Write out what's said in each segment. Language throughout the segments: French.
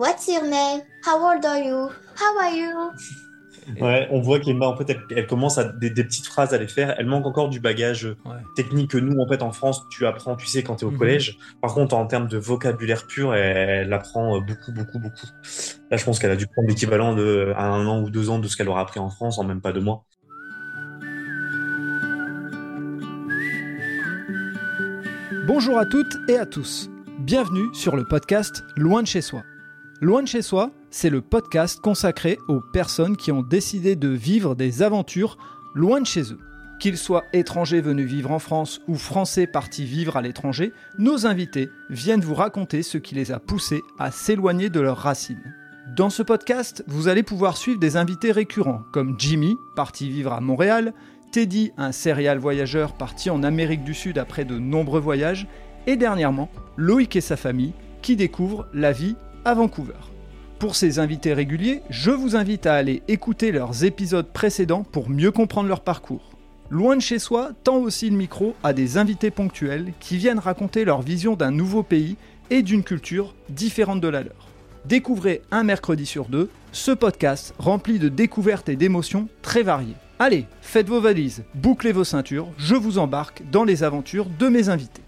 What's your name? How old are you? How are you? Ouais, on voit qu'Emma, en fait, elle, commence à des, petites phrases à les faire. Elle manque encore du bagage technique que nous, en fait, en France, tu apprends, tu sais, quand tu es au mhm. collège. Par contre, en termes de vocabulaire pur, elle, apprend euh, beaucoup, beaucoup, beaucoup. Là, je pense qu'elle a dû prendre l'équivalent de un an ou deux ans de ce qu'elle aura appris en France en même pas deux mois. Bonjour à toutes et à tous. Bienvenue sur le podcast Loin de chez soi. Loin de chez soi, c'est le podcast consacré aux personnes qui ont décidé de vivre des aventures loin de chez eux. Qu'ils soient étrangers venus vivre en France ou français partis vivre à l'étranger, nos invités viennent vous raconter ce qui les a poussés à s'éloigner de leurs racines. Dans ce podcast, vous allez pouvoir suivre des invités récurrents comme Jimmy, parti vivre à Montréal, Teddy, un serial voyageur parti en Amérique du Sud après de nombreux voyages, et dernièrement, Loïc et sa famille qui découvrent la vie à Vancouver. Pour ces invités réguliers, je vous invite à aller écouter leurs épisodes précédents pour mieux comprendre leur parcours. Loin de chez soi tend aussi le micro à des invités ponctuels qui viennent raconter leur vision d'un nouveau pays et d'une culture différente de la leur. Découvrez un mercredi sur deux ce podcast rempli de découvertes et d'émotions très variées. Allez, faites vos valises, bouclez vos ceintures, je vous embarque dans les aventures de mes invités.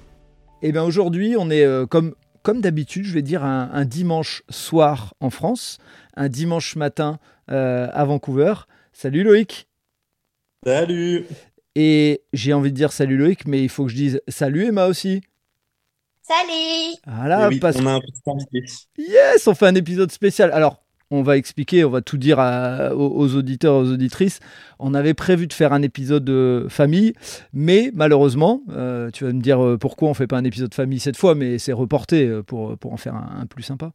Et eh bien aujourd'hui, on est euh, comme comme d'habitude, je vais dire un, dimanche soir en France, un dimanche matin euh, à Vancouver. Salut Loïc. Salut. Et j'ai envie de dire salut Loïc, mais il faut que je dise salut Emma aussi. Salut. Voilà, eh on a un petit invité. Yes, on fait un épisode spécial. Alors, on va expliquer, on va tout dire aux, auditeurs, aux auditrices. On avait prévu de faire un épisode de famille, mais malheureusement, euh, tu vas me dire euh, pourquoi on fait pas un épisode famille cette fois, mais c'est reporté euh, pour, pour en faire un, plus sympa.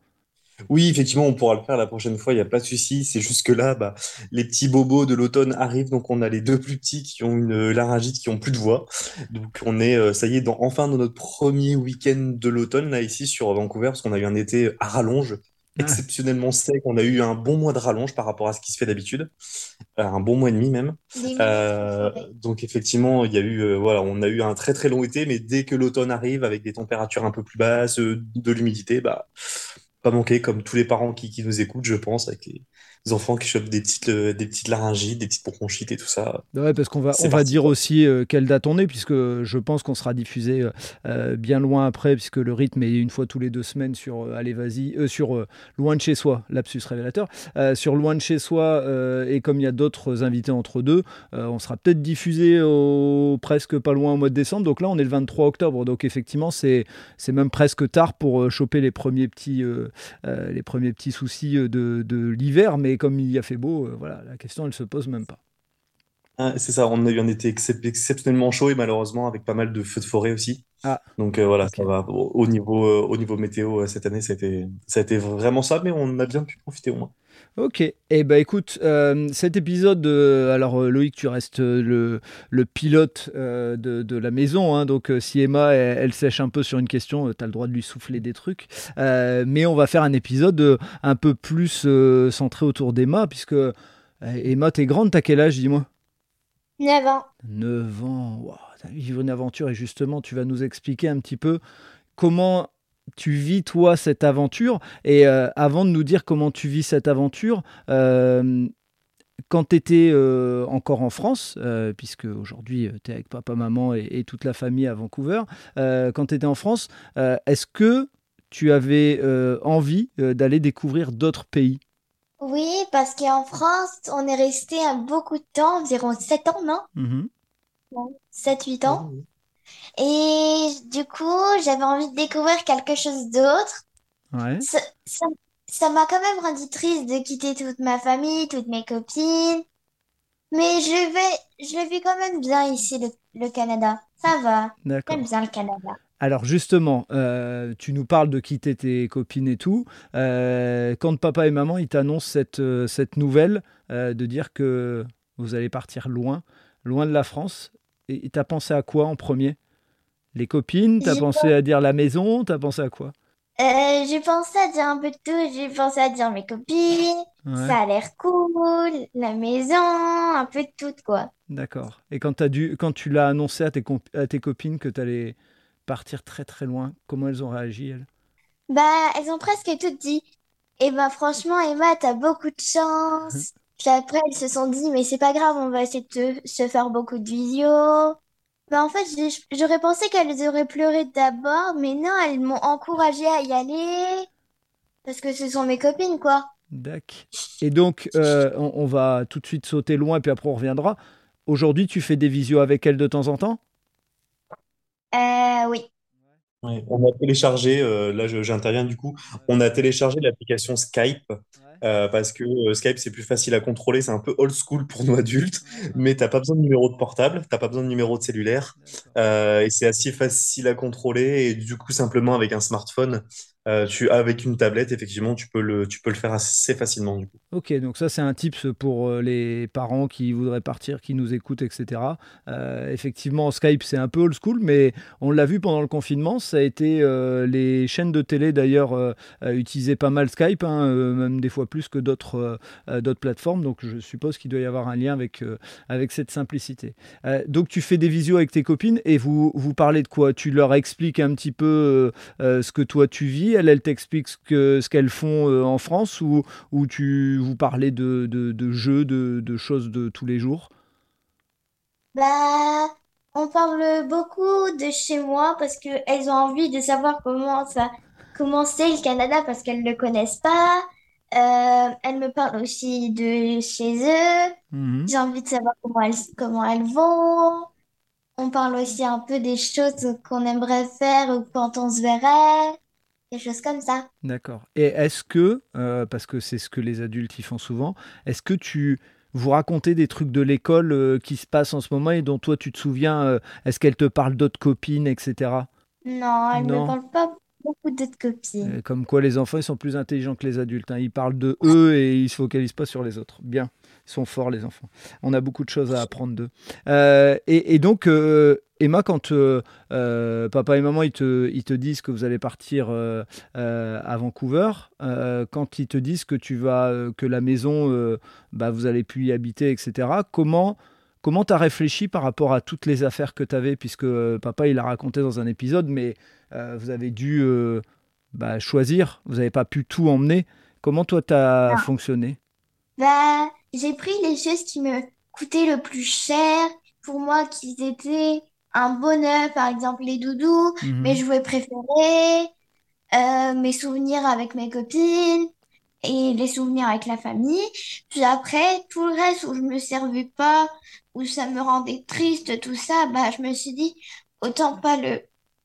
Oui, effectivement, on pourra le faire la prochaine fois, il n'y a pas de souci. C'est juste que là, bah, les petits bobos de l'automne arrivent, donc on a les deux plus petits qui ont une laryngite, qui ont plus de voix. Donc on est, ça y est, enfin dans notre premier week-end de l'automne, là, ici sur Vancouver, parce qu'on a eu un été à rallonge exceptionnellement sec. On a eu un bon mois de rallonge par rapport à ce qui se fait d'habitude, euh, un bon mois et demi même. Euh, donc effectivement, il y a eu, euh, voilà, on a eu un très très long été, mais dès que l'automne arrive avec des températures un peu plus basses, de l'humidité, bah pas manquer comme tous les parents qui, qui nous écoutent, je pense, avec les, enfants qui chopent des petites, euh, des petites laryngites, des petites bronchites et tout ça. Ouais, parce qu'on va, on va dire aussi euh, quelle date on est, puisque je pense qu'on sera diffusé euh, bien loin après, puisque le rythme est une fois tous les deux semaines sur Allez Vas-y, sur Loin de chez soi, lapsus révélateur. sur Loin de chez soi, et comme il y a d'autres invités entre deux, on sera peut-être diffusé au, presque pas loin au mois de décembre. Donc là, on est le 23 octobre. Donc effectivement, c'est, c'est même presque tard pour choper les premiers petits, les premiers petits soucis de, de l'hiver. Mais comme il y a fait beau, euh, voilà, la question elle se pose même pas. Ah, c'est ça, on a eu un été exceptionnellement chaud et malheureusement avec pas mal de feux de forêt aussi. Ah. Donc euh, voilà, ça va. Au, niveau, euh, au niveau météo, cette année, ça a, été, vraiment ça, mais on a bien pu profiter au moins. Ok, et eh ben écoute, cet épisode, alors Loïc, tu restes le, le pilote de, la maison, hein, donc si Emma, elle, sèche un peu sur une question, tu as le droit de lui souffler des trucs, mais on va faire un épisode un peu plus centré autour d'Emma, puisque Emma, t'es grande, t'as quel âge, dis-moi? 9 ans. 9 ans, wow, vivre une aventure, et justement, tu vas nous expliquer un petit peu comment tu vis toi cette aventure. Et euh, avant de nous dire comment tu vis cette aventure, euh, quand tu étais euh, encore en France, puisque aujourd'hui tu es avec papa, maman et, toute la famille à Vancouver, quand tu étais en France, est-ce que tu avais envie d'aller découvrir d'autres pays? Oui, parce qu'en France, on est resté beaucoup de temps, environ 7 ans, non? Mmh 7-8 ans. Et du coup, j'avais envie de découvrir quelque chose d'autre. Ouais. Ça, m'a quand même rendu triste de quitter toute ma famille, toutes mes copines. Mais je vais, je le vis quand même bien ici, le, Canada. Ça va. J'aime bien le Canada. Alors justement, euh, tu nous parles de quitter tes copines et tout. Euh, quand papa et maman ils t'annoncent cette, euh, cette nouvelle de dire que vous allez partir loin, loin de la France, et t'as pensé à quoi en premier? Les copines T'as pensé à dire la maison T'as pensé à quoi? Euh, j'ai pensé à dire un peu de tout. J'ai pensé à dire mes copines. Ça a l'air cool. La maison, un peu de tout, quoi. D'accord. Et quand, as dû, quand tu l'as annoncé à tes, à tes copines que tu allais partir très très loin, comment elles ont réagi, elles? Bah, elles ont presque toutes dit Et ben franchement, Emma, t'as beaucoup de chance. Puis après, elles se sont dit, mais c'est pas grave, on va essayer de se faire beaucoup de visios. Ben, en fait, j'aurais pensé qu'elles auraient pleuré d'abord, mais non, elles m'ont encouragée à y aller. Parce que ce sont mes copines, quoi. D'accord. Et donc, euh, on, va tout de suite sauter loin, puis après on reviendra. Aujourd'hui, tu fais des visios avec elles de temps en temps? Euh, Oui. On a téléchargé, euh, là j'interviens du coup, on a téléchargé l'application Skype euh, parce que euh, Skype, c'est plus facile à contrôler, c'est un peu old school pour nous adultes, mais tu n'as pas besoin de numéro de portable, tu n'as pas besoin de numéro de cellulaire, euh, et c'est assez facile à contrôler, et du coup, simplement avec un smartphone, euh, tu, avec une tablette, effectivement, tu peux le, tu peux le faire assez facilement. Du coup. Ok, donc ça c'est un tips pour euh, les parents qui voudraient partir, qui nous écoutent, etc. Euh, effectivement, Skype c'est un peu old school, mais on l'a vu pendant le confinement, ça a été les chaînes de télé d'ailleurs utilisaient pas mal Skype, hein, même des fois plus que d'autres plateformes, donc je suppose qu'il doit y avoir un lien avec, avec cette simplicité. donc tu fais des visios avec tes copines et vous, vous parlez de quoi? Tu leur expliques un petit peu ce que toi tu vis? Elle, t'explique ce qu'elles font euh, en France ou, ou tu vous parlez de, de, jeux, de, choses de tous les jours? Bah, on parle beaucoup de chez moi parce qu'elles ont envie de savoir comment ça, comment c'est le Canada parce qu'elles ne le connaissent pas. Euh, elles me parlent aussi de chez eux. Mhm. J'ai envie de savoir comment elles, comment elles vont. On parle aussi un peu des choses qu'on aimerait faire quand on se verrait des choses comme ça. D'accord. Et est-ce que, euh, parce que c'est ce que les adultes y font souvent, est-ce que tu vous racontez des trucs de l'école euh, qui se passent en ce moment et dont toi tu te souviens euh, Est-ce qu'elle te parle d'autres copines, etc. Non, elle ne parle pas beaucoup d'autres copines. Comme quoi les enfants ils sont plus intelligents que les adultes. Hein. Ils parlent de eux et ils se focalisent pas sur les autres. Bien, ils sont forts les enfants. On a beaucoup de choses à apprendre d'eux. Et, et, donc Emma, quand euh, euh, papa et maman ils te, ils te disent que vous allez partir euh, à Vancouver, quand ils te disent que tu vas, que la maison, bah, vous allez plus y habiter, etc. Comment comment as réfléchi par rapport à toutes les affaires que tu avais, puisque papa il a raconté dans un épisode, mais vous avez dû bah, choisir, vous n'avez pas pu tout emmener. Comment toi tu as ah. fonctionné? Bah, j'ai pris les choses qui me coûtaient le plus cher pour moi, qui étaient un bonheur, par exemple les doudous, mhm. mes jouets préférés, euh, mes souvenirs avec mes copines et les souvenirs avec la famille. Puis après, tout le reste où je me servais pas, où ça me rendait triste, tout ça, bah, je me suis dit, autant pas le,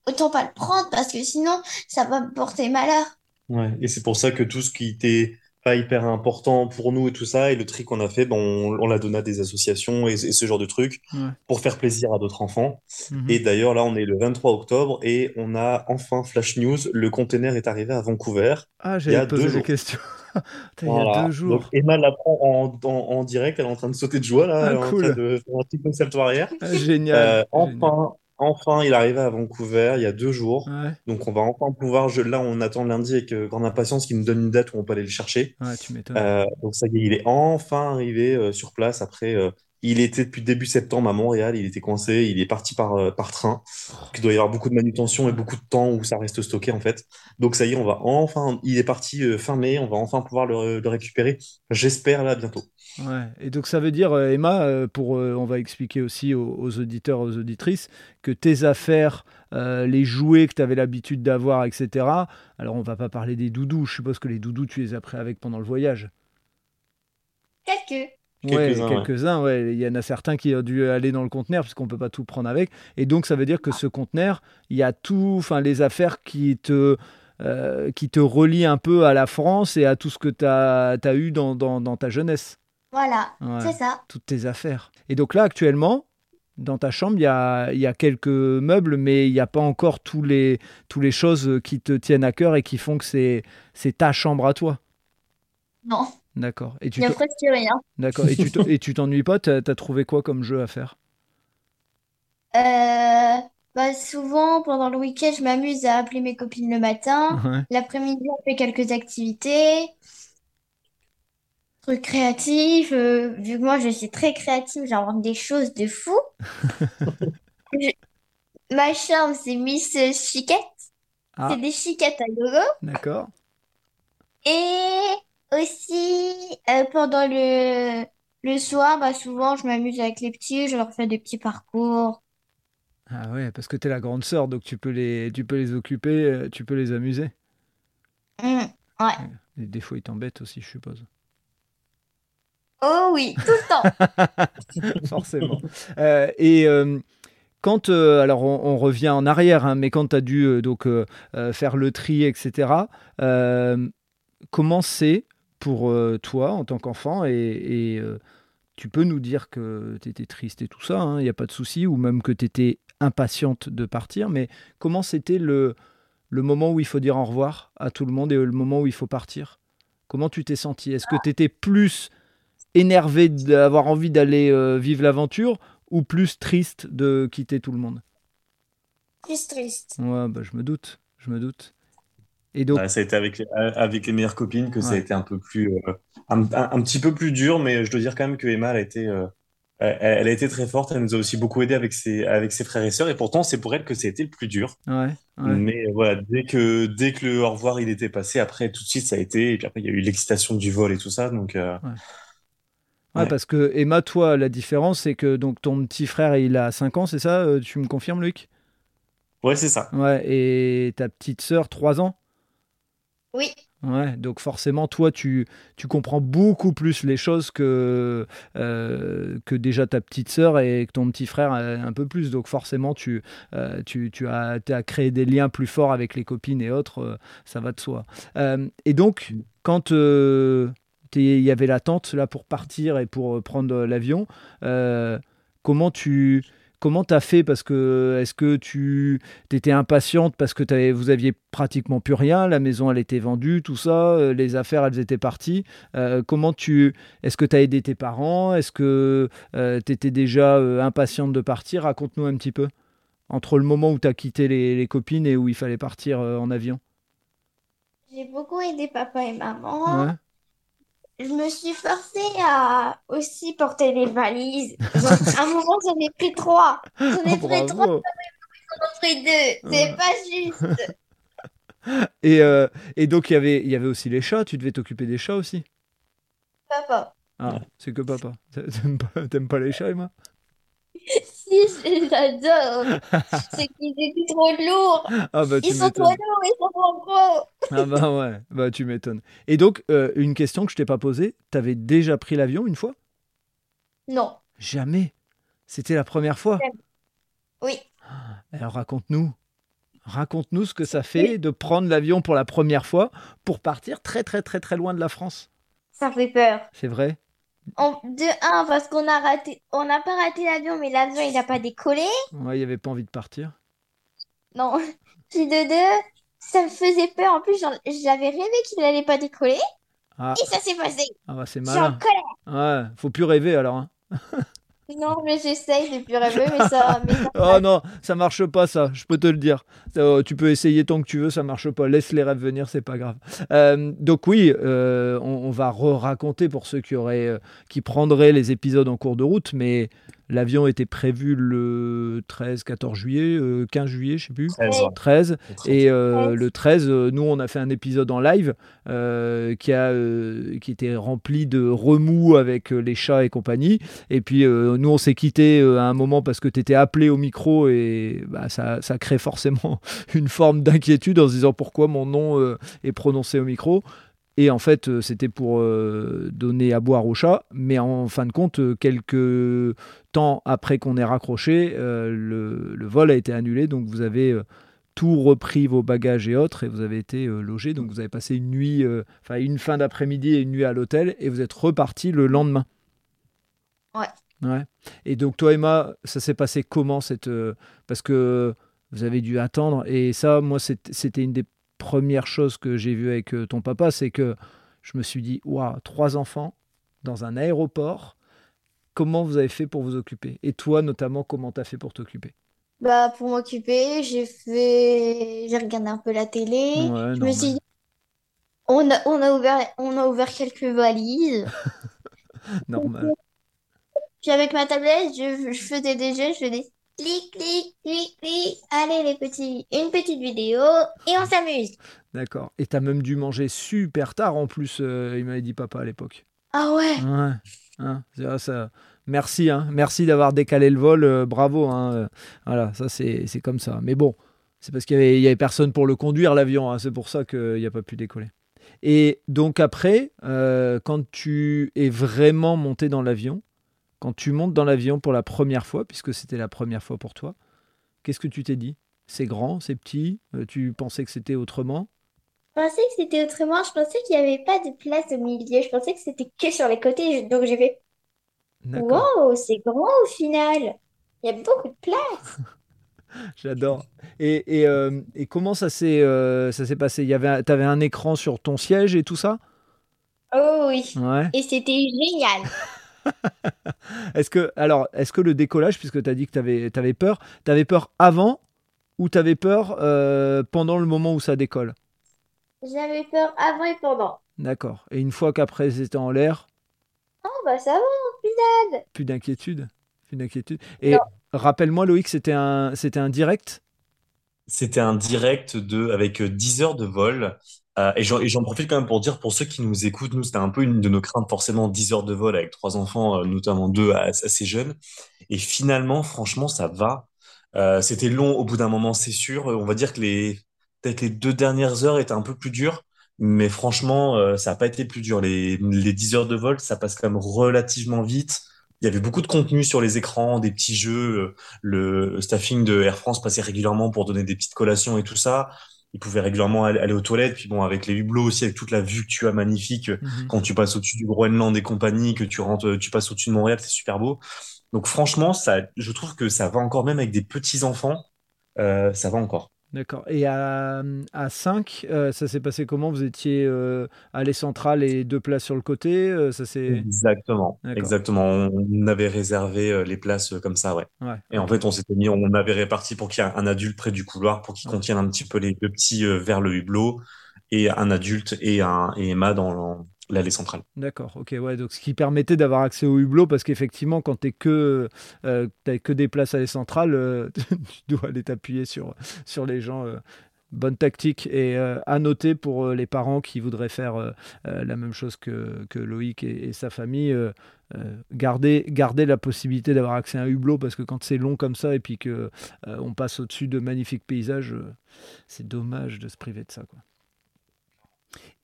autant pas le prendre parce que sinon, ça va me porter malheur. Ouais, et c'est pour ça que tout ce qui était pas hyper important pour nous et tout ça. Et le tri qu'on a fait, bon, on, l'a donné à des associations et, ce genre de trucs pour faire plaisir à d'autres enfants. Mhm. Et d'ailleurs, là, on est le 23 octobre et on a enfin Flash News. Le conteneur est arrivé à Vancouver. Ah, j'avais posé des questions. il y a deux jours. Donc, Emma l'apprend en, en, direct. Elle est en train de sauter de joie, là. Ah, elle est en train de faire un petit arrière. Ah, génial. Euh, enfin, Enfin, il arrivé à Vancouver il y a deux jours. Donc, on va enfin pouvoir. Je, là, on attend lundi avec euh, grande impatience qu'il nous donne une date où on peut aller le chercher. Ouais, tu m'étonnes. Euh, donc, ça y est, il est enfin arrivé euh, sur place après il était depuis début septembre à Montréal, il était coincé, il est parti par, euh, par train. il doit y avoir beaucoup de manutention et beaucoup de temps où ça reste stocké en fait. Donc ça y est, on va enfin, il est parti euh, fin mai, on va enfin pouvoir le, récupérer. J'espère là bientôt. Ouais. Et donc ça veut dire, euh, Emma, pour, on va expliquer aussi aux, auditeurs, aux auditrices, que tes affaires, les jouets que tu avais l'habitude d'avoir, etc. Alors on va pas parler des doudous, je suppose que les doudous tu les as pris avec pendant le voyage. Quelques. Quelques-uns, ouais, quelques-uns, ouais. Il y en a certains qui ont dû aller dans le conteneur puisqu'on ne peut pas tout prendre avec. Et donc, ça veut dire que ce conteneur, il y a tout, enfin, les affaires qui te, euh, qui te relient un peu à la France et à tout ce que tu as, as, eu dans, dans, dans, ta jeunesse. Voilà, c'est ça. Toutes tes affaires. Et donc là, actuellement, dans ta chambre, il y a, y a, quelques meubles, mais il n'y a pas encore tous les, tous les choses qui te tiennent à cœur et qui font que c'est ta chambre à toi. Non. D'accord. Et tu Il n'y a presque rien. D'accord. Et tu t'ennuies pas? T'as as trouvé quoi comme jeu à faire? Euh, bah souvent, pendant le week-end, je m'amuse à appeler mes copines le matin. L'après-midi, on fait quelques activités. Trucs créatifs. Euh, vu que moi, je suis très créative, j'invente des choses de fou. Ma chambre, c'est Miss Chiquette. Ah. C'est des chiquettes à gogo. D'accord. Et aussi, euh, pendant le, le soir, bah, souvent, je m'amuse avec les petits, je leur fais des petits parcours. Ah ouais, parce que tu es la grande sœur, donc tu peux les, tu peux les occuper, euh, tu peux les amuser. Mmh, ouais. Et des fois, ils t'embêtent aussi, je suppose. Oh oui, tout le temps. Forcément. Euh, et quand, alors on, revient en arrière, hein, mais quand tu as dû donc faire le tri, etc., comment c'est pour euh, toi en tant qu'enfant et, euh, tu peux nous dire que tu étais triste et tout ça, il hein, n'y a pas de souci, ou même que tu étais impatiente de partir, mais comment c'était le, le moment où il faut dire au revoir à tout le monde et le moment où il faut partir? Comment tu t'es senti Est-ce que tu étais plus énervé d'avoir envie d'aller euh, vivre l'aventure ou plus triste de quitter tout le monde? Plus triste. Ouais, bah, je me doute, je me doute. Et donc, ça a été avec, avec les meilleures copines que ça a été un peu plus, euh, un, petit peu plus dur, mais je dois dire quand même que Emma, elle a été, euh, elle, a été très forte. Elle nous a aussi beaucoup aidé avec ses, avec ses frères et sœurs, et pourtant c'est pour elle que ça a été le plus dur. Mais voilà, dès que, dès que le au revoir il était passé, après tout de suite ça a été, et puis après il y a eu l'excitation du vol et tout ça, donc. Euh, ouais. parce que Emma, toi, la différence, c'est que donc ton petit frère, il a 5 ans, c'est ça Tu me confirmes, Luc? Ouais, c'est ça. Ouais, et ta petite sœur, 3 ans? Oui. Ouais, donc forcément, toi, tu, tu comprends beaucoup plus les choses que, euh, que déjà ta petite sœur et que ton petit frère un peu plus. Donc forcément, tu, euh, tu, tu as, as, créé des liens plus forts avec les copines et autres, euh, ça va de soi. et donc, quand il y avait l'attente là pour partir et pour prendre l'avion, comment tu Comment tu as fait Parce que est-ce que tu étais impatiente parce que avais, vous aviez pratiquement plus rien, la maison elle était vendue, tout ça, euh, les affaires elles étaient parties. Euh, comment tu Est-ce que tu as aidé tes parents Est-ce que euh, tu étais déjà impatiente de partir? Raconte-nous un petit peu entre le moment où tu as quitté les, copines et où il fallait partir en avion. J'ai beaucoup aidé papa et maman je me suis forcée à aussi porter des valises. à un moment, j'en ai pris trois. J'en ai pris trois, j'en ai pris deux. C'est pas juste. Et, euh, et donc, y il y avait aussi les chats. Tu devais t'occuper des chats aussi Papa. Ah, c'est que papa. T'aimes pas, pas les chats, Emma? j'adore. C'est qu'ils étaient trop lourds. Ah bah, ils sont trop lourds, ils sont trop gros. ah bah ouais, bah tu m'étonnes. Et donc, euh, une question que je t'ai pas posée, t'avais déjà pris l'avion une fois? Non. Jamais C'était la première fois? Oui. Alors raconte-nous. Raconte-nous ce que ça fait de prendre l'avion pour la première fois pour partir très très très très loin de la France. Ça fait peur. C'est vrai? De un, parce qu'on a raté, on n'a pas raté l'avion, mais l'avion il n'a pas décollé. Ouais, il n'y avait pas envie de partir. Non. Puis de deux, ça me faisait peur. En plus, j'avais rêvé qu'il n'allait pas décoller. Ah. Et ça s'est passé. Ah bah c'est malin. Ouais, faut plus rêver alors. Hein. Non, mais j'essaye de plus rêver, mais ça. Mais oh non, ça marche pas, ça, je peux te le dire. Euh, tu peux essayer tant que tu veux, ça marche pas. Laisse les rêves venir, c'est pas grave. Euh, donc, oui, euh, on, va re-raconter pour ceux qui, auraient, qui prendraient les épisodes en cours de route, mais L'avion était prévu le 13, 14 juillet, 15 euh, juillet, je sais plus. 13. Et euh, le 13, euh, nous, on a fait un épisode en live qui, a, qui était rempli de remous avec les chats et compagnie. Et puis, nous, on s'est quitté à un moment parce que tu étais appelé au micro et bah, ça, ça crée forcément une forme d'inquiétude en se disant pourquoi mon nom est prononcé au micro. Et en fait, euh, c'était pour euh, donner à boire au chat. Mais en fin de compte, euh, quelques temps après qu'on ait raccroché, le, vol a été annulé. Donc vous avez tout repris vos bagages et autres et vous avez été logé. Donc vous avez passé une nuit, enfin une fin d'après-midi et une nuit à l'hôtel et vous êtes reparti le lendemain. Ouais. Ouais. Et donc toi, Emma, ça s'est passé comment cette Parce que vous avez dû attendre. Et ça, moi, c'était une des première chose que j'ai vue avec euh, ton papa, c'est que je me suis dit, waouh, trois enfants dans un aéroport, comment vous avez fait pour vous occuper? Et toi, notamment, comment tu as fait pour t'occuper? Bah, pour m'occuper, j'ai fait, j'ai regardé un peu la télé. je me suis dit, on a, on a ouvert, on a ouvert quelques valises. normal. Puis avec ma tablette, je, faisais des jeux, je faisais clic, clic, clic, clic. Allez les petits, une petite vidéo et on s'amuse. D'accord. Et t'as même dû manger super tard en plus, euh, il m'avait dit papa à l'époque. Ah ouais. Ouais. Hein, ça, merci, hein, merci d'avoir décalé le vol, euh, bravo. Hein, euh, voilà, ça c'est comme ça. Mais bon, c'est parce qu'il n'y avait, avait, personne pour le conduire l'avion, hein, c'est pour ça qu'il n'a pas pu décoller. Et donc après, quand tu es vraiment monté dans l'avion, quand tu montes dans l'avion pour la première fois, puisque c'était la première fois pour toi, qu'est-ce que tu t'es dit? C'est grand, c'est petit Tu pensais que c'était autrement? Je pensais que c'était autrement. Je pensais qu'il n'y avait pas de place au milieu. Je pensais que c'était que sur les côtés. Donc j'ai fait Wow, c'est grand au final. Il y a beaucoup de place. J'adore. Et, et, euh, et, comment ça s'est euh, passé? Avait, t'avais un écran sur ton siège et tout ça? Oh oui. Ouais. Et c'était génial. est-ce que alors est-ce que le décollage, puisque tu as dit que tu avais, avais, peur, tu avais peur avant ou tu avais peur euh, pendant le moment où ça décolle? J'avais peur avant et pendant. D'accord. Et une fois qu'après c'était en l'air? Oh bah ça va, plus Plus d'inquiétude. Plus d'inquiétude. Et rappelle-moi Loïc, c'était un c'était un direct? C'était un direct de avec 10 heures de vol euh, et j'en profite quand même pour dire, pour ceux qui nous écoutent, nous, c'était un peu une de nos craintes, forcément, 10 heures de vol avec trois enfants, euh, notamment deux assez jeunes. Et finalement, franchement, ça va. Euh, c'était long au bout d'un moment, c'est sûr. On va dire que les, peut-être les deux dernières heures étaient un peu plus dures, mais franchement, ça n'a pas été plus dur. Les, les 10 heures de vol, ça passe quand même relativement vite. Il y avait beaucoup de contenu sur les écrans, des petits jeux. Le staffing de Air France passait régulièrement pour donner des petites collations et tout ça il pouvait régulièrement aller, aux toilettes. Puis bon, avec les hublots aussi, avec toute la vue que tu as magnifique, mhm. quand tu passes au-dessus du Groenland et compagnie, que tu rentres, tu passes au-dessus de Montréal, c'est super beau. Donc franchement, ça, je trouve que ça va encore, même avec des petits enfants, euh, ça va encore. D'accord. Et à, à 5, euh, ça s'est passé comment? Vous étiez euh, allée centrale et deux places sur le côté euh, ça Exactement. Exactement. On avait réservé les places comme ça, ouais. Et en fait, on s'était mis, on avait réparti pour qu'il y ait un adulte près du couloir pour qu'il contienne un petit peu les deux petits vers le hublot et un adulte et, un, et Emma dans, l'allée centrale. D'accord, ok, ouais, donc ce qui permettait d'avoir accès au hublot, parce qu'effectivement, quand tu que, euh, que des places allée centrale, euh, tu dois aller t'appuyer sur, sur les gens. Euh, bonne tactique et à noter pour les parents qui voudraient faire la même chose que, que Loïc et, sa famille, garder, garder la possibilité d'avoir accès à un hublot parce que quand c'est long comme ça et puis que on passe au-dessus de magnifiques paysages, c'est dommage de se priver de ça.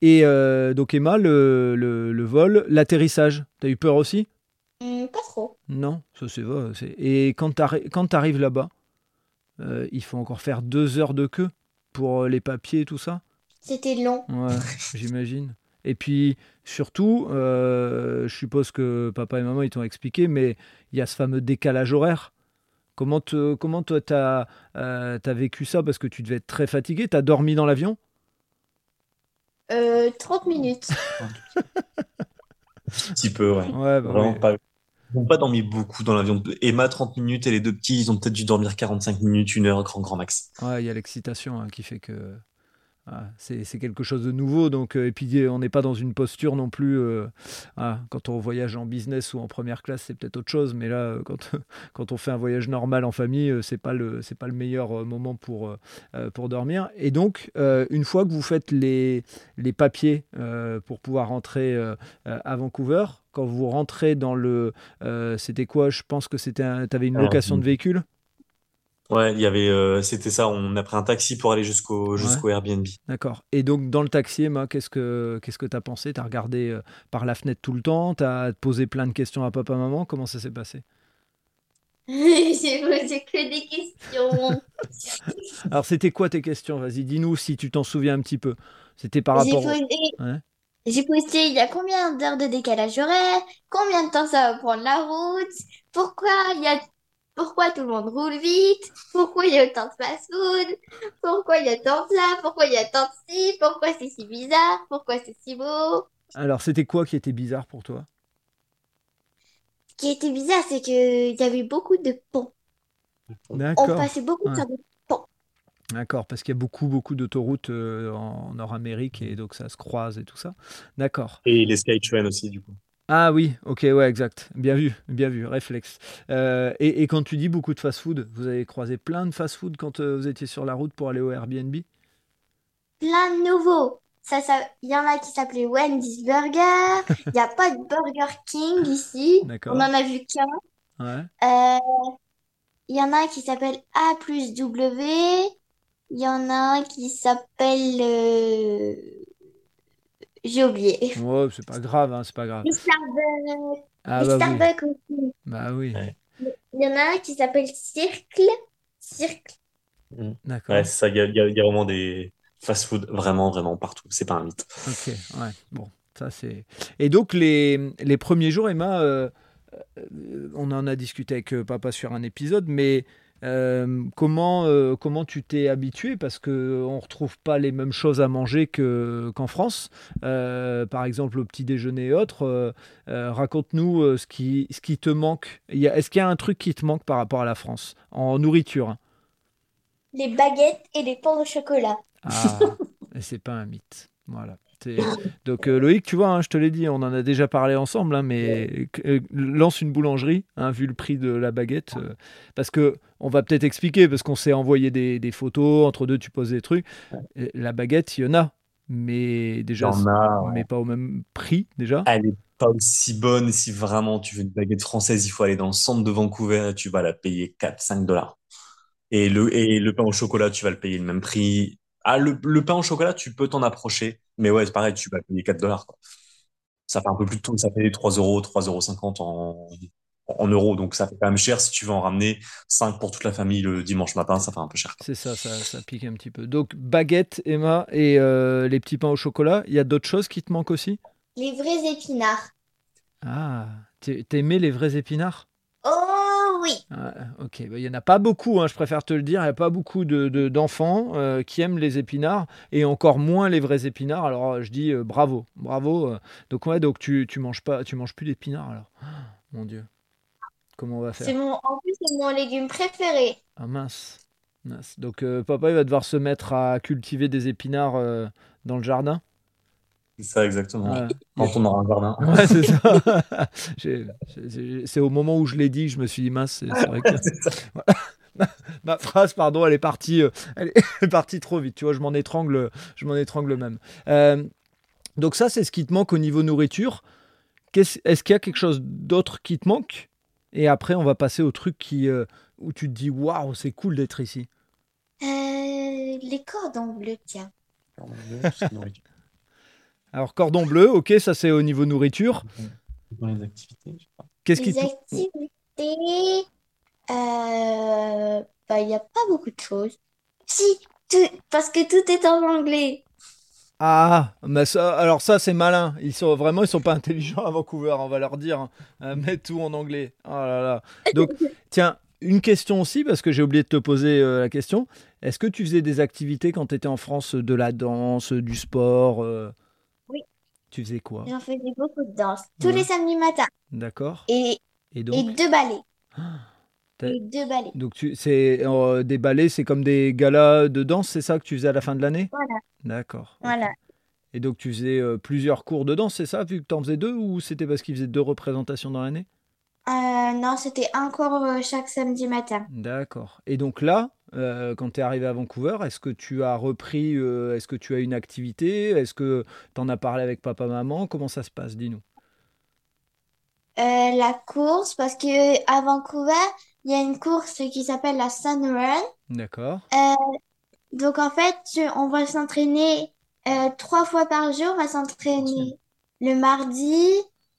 Et euh, donc Emma, le, le, vol, l'atterrissage, t'as eu peur aussi? Mmh, Pas trop. Non, ça c'est vrai. Et quand tu arrives là-bas, euh, il faut encore faire deux heures de queue pour euh, les papiers et tout ça? C'était long. Ouais, j'imagine. Et puis surtout, je suppose que papa et maman ils t'ont expliqué, mais il y a ce fameux décalage horaire. Comment, comment toi, tu as, as, vécu ça? Parce que tu devais être très fatigué. Tu as dormi dans l'avion? 30 euh, minutes. Un petit peu, ouais. ouais bah pas. Ils n'ont pas dormi beaucoup dans l'avion. Emma, 30 minutes, et les deux petits, ils ont peut-être dû dormir 45 minutes, une heure, grand, grand max. Ouais, il y a l'excitation hein, qui fait que c'est quelque chose de nouveau. Donc, euh, et puis, on n'est pas dans une posture non plus. Euh, ah, quand on voyage en business ou en première classe, c'est peut-être autre chose. Mais là, euh, quand, quand on fait un voyage normal en famille, c'est pas le c'est pas le meilleur moment pour pour dormir. Et donc, une fois que vous faites les les papiers pour pouvoir rentrer à Vancouver, quand vous rentrez dans le, c'était quoi? Je pense que c'était, tu avais une location de véhicule? Ouais, il y avait, euh, c'était ça. On a pris un taxi pour aller jusqu'au jusqu'au Airbnb. D'accord. Et donc, dans le taxi, Emma, qu'est-ce que qu'est-ce que tu as pensé? Tu as regardé euh, par la fenêtre tout le temps? Tu as posé plein de questions à papa, maman? Comment ça s'est passé? J'ai posé que des questions. Alors, c'était quoi tes questions? Vas-y, dis-nous si tu t'en souviens un petit peu. C'était par rapport. J'ai posé, il y a combien d'heures de décalage horaire? Combien de temps ça va prendre la route? Pourquoi il y a pourquoi tout le monde roule vite? Pourquoi il y a autant de fast-food? Pourquoi il y a tant de plats? Pourquoi il y a tant de ci? Pourquoi c'est si bizarre? Pourquoi c'est si beau? Alors, c'était quoi qui était bizarre pour toi? Ce qui était bizarre, c'est qu'il y avait beaucoup de ponts. D'accord. On passait beaucoup de ponts. D'accord, parce qu'il y a beaucoup, beaucoup d'autoroutes euh, en Nord-Amérique et donc ça se croise et tout ça. D'accord. Et les Skytrain aussi, du coup. Ah oui, ok, ouais, exact. Bien vu, bien vu, réflexe. Euh, et, quand tu dis beaucoup de fast-food, vous avez croisé plein de fast-food quand euh, vous étiez sur la route pour aller au Airbnb? Plein de nouveaux. Ça, ça, il y en a qui s'appelaient Wendy's Burger. Il n'y a pas de Burger King ici. On en a vu qu'un. Ouais. Euh, il y en a qui s'appelle A plus W. Il y en a un qui s'appelle j'ai oublié. Ouais, c'est pas grave, hein, c'est pas grave. Les Starbucks. Ah, bah Starbucks aussi. Bah oui. Il y en a un qui s'appelle Circle. Circle. Mm. D'accord. Ouais, ça, il y a, y a vraiment des fast-food vraiment, vraiment partout. C'est pas un mythe. Ok, ouais. Bon, ça c'est. Et donc, les, les premiers jours, Emma, euh, euh, on en a discuté avec euh, papa sur un épisode, mais euh, comment, euh, comment tu t'es habitué? Parce qu'on ne retrouve pas les mêmes choses à manger qu'en France. Euh, par exemple, au petit déjeuner et autres. Raconte-nous ce, qui, ce qui te manque. Est-ce qu'il y a un truc qui te manque par rapport à la France? En nourriture Les baguettes et les pains au chocolat. Ah, et c'est pas un mythe. Voilà. Donc euh, Loïc, tu vois, hein, je te l'ai dit, on en a déjà parlé ensemble, hein, mais euh, lance une boulangerie, hein, vu le prix de la baguette, euh, parce que on va peut-être expliquer, parce qu'on s'est envoyé des, photos, entre deux tu poses des trucs. La baguette, il y en a, mais déjà, mais pas au même prix déjà. Elle n'est pas aussi bonne si vraiment tu veux une baguette française, il faut aller dans le centre de Vancouver et tu vas la payer 4-5 dollars. Et le, et le pain au chocolat, tu vas le payer le même prix. Ah, le, le pain au chocolat, tu peux t'en approcher mais ouais, c'est pareil, tu vas payer 4 dollars. Ça fait un peu plus de tout, ça fait 3 euros, 3,50 euros en, en euros. Donc ça fait quand même cher si tu veux en ramener 5 pour toute la famille le dimanche matin, ça fait un peu cher. C'est ça, ça, pique un petit peu. Donc baguette, Emma, et euh, les petits pains au chocolat, il y a d'autres choses qui te manquent aussi? Les vrais épinards. Ah, t'aimais les vrais épinards? Oui. ok, bah, il n'y en a pas beaucoup, hein, je préfère te le dire, il n'y a pas beaucoup d'enfants de, euh, qui aiment les épinards et encore moins les vrais épinards. Alors je dis euh, bravo, bravo. Euh. donc ouais, donc tu, tu manges pas, tu manges plus d'épinards alors. mon Dieu, comment on va faire? Mon, En plus, c'est mon légume préféré. Ah mince, mince. Donc papa, il va devoir se mettre à cultiver des épinards dans le jardin? C'est ça, exactement. Quand on aura un jardin. Ouais, c'est ça. c'est au moment où je l'ai dit, je me suis dit, mince, c'est vrai que. Ma phrase, pardon, elle est partie, euh, elle est partie trop vite. Tu vois, je m'en étrangle, je m'en étrangle même. Euh, donc ça, c'est ce qui te manque au niveau nourriture. Est-ce qu'il y a quelque chose d'autre qui te manque? Et après, on va passer au truc qui, euh, où tu te dis, waouh, c'est cool d'être ici. les cordons bleus, tiens. Alors, cordon bleu, ok, ça c'est au niveau nourriture. Dans les activités, je sais pas. Qu'est-ce qui Les activités, euh, bah, il n'y a pas beaucoup de choses. Si, parce que tout est en anglais. Ah, mais ça, alors ça c'est malin. Ils sont vraiment, ils sont pas intelligents à Vancouver. On va leur dire, hein. euh, mets tout en anglais. Oh là là. Donc, tiens, une question aussi parce que j'ai oublié de te poser euh, la question. Est-ce que tu faisais des activités quand tu étais en France, de la danse, du sport tu faisais quoi J'en faisais beaucoup de danse. Tous les samedis matins. D'accord. Et, et, deux ballets. Ah, et deux ballets. Donc, tu, c'est, euh, des ballets, c'est comme des galas de danse, c'est ça que tu faisais à la fin de l'année? Voilà. D'accord. Voilà. Et donc, tu faisais euh, plusieurs cours de danse, c'est ça, vu que tu en faisais deux, ou c'était parce qu'ils faisaient deux représentations dans l'année? Euh, non, c'était un cours chaque samedi matin. D'accord. Et donc là, euh, quand tu es arrivé à Vancouver, est-ce que tu as repris, euh, est-ce que tu as une activité? Est-ce que tu en as parlé avec papa, maman? Comment ça se passe Dis-nous? la course, parce que à Vancouver, il y a une course qui s'appelle la Sun Run. D'accord. donc en fait, on va s'entraîner trois fois par jour. On va s'entraîner le mardi,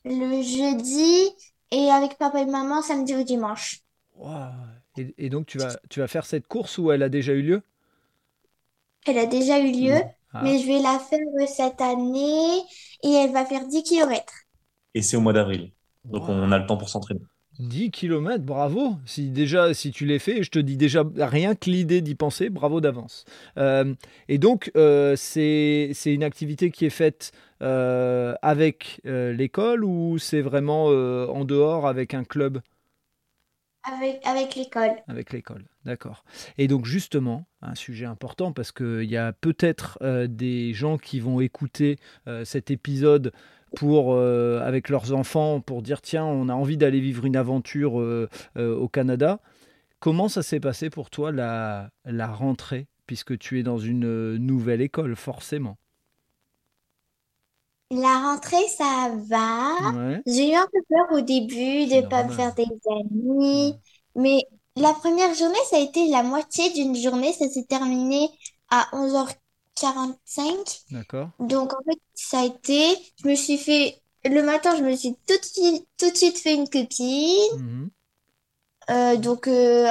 le jeudi et avec papa et maman samedi ou dimanche. Et, donc, tu vas, tu vas faire cette course où elle a déjà eu lieu? Elle a déjà eu lieu, ah. mais je vais la faire cette année et elle va faire 10 km. Et c'est au mois d'avril. Donc, on a le temps pour s'entraîner. 10 km, bravo. Si déjà, si tu l'es fait, je te dis déjà rien que l'idée d'y penser, bravo d'avance. Euh, et donc, euh, c'est une activité qui est faite euh, avec l'école ou c'est vraiment en dehors avec un club? Avec, l'école. Avec l'école, d'accord. Et donc justement, un sujet important parce qu'il y a peut-être euh, des gens qui vont écouter euh, cet épisode pour, euh, avec leurs enfants pour dire tiens, on a envie d'aller vivre une aventure au Canada. Comment ça s'est passé pour toi la rentrée puisque tu es dans une nouvelle école forcément? La rentrée, ça va. J'ai eu un peu peur au début de ne pas me faire des amis. Mais la première journée, ça a été la moitié d'une journée. Ça s'est terminé à 11h45. D'accord. Donc, en fait, ça a été, je me suis fait, le matin, je me suis tout de suite, tout de suite fait une copine. Mhm. Euh, donc, euh,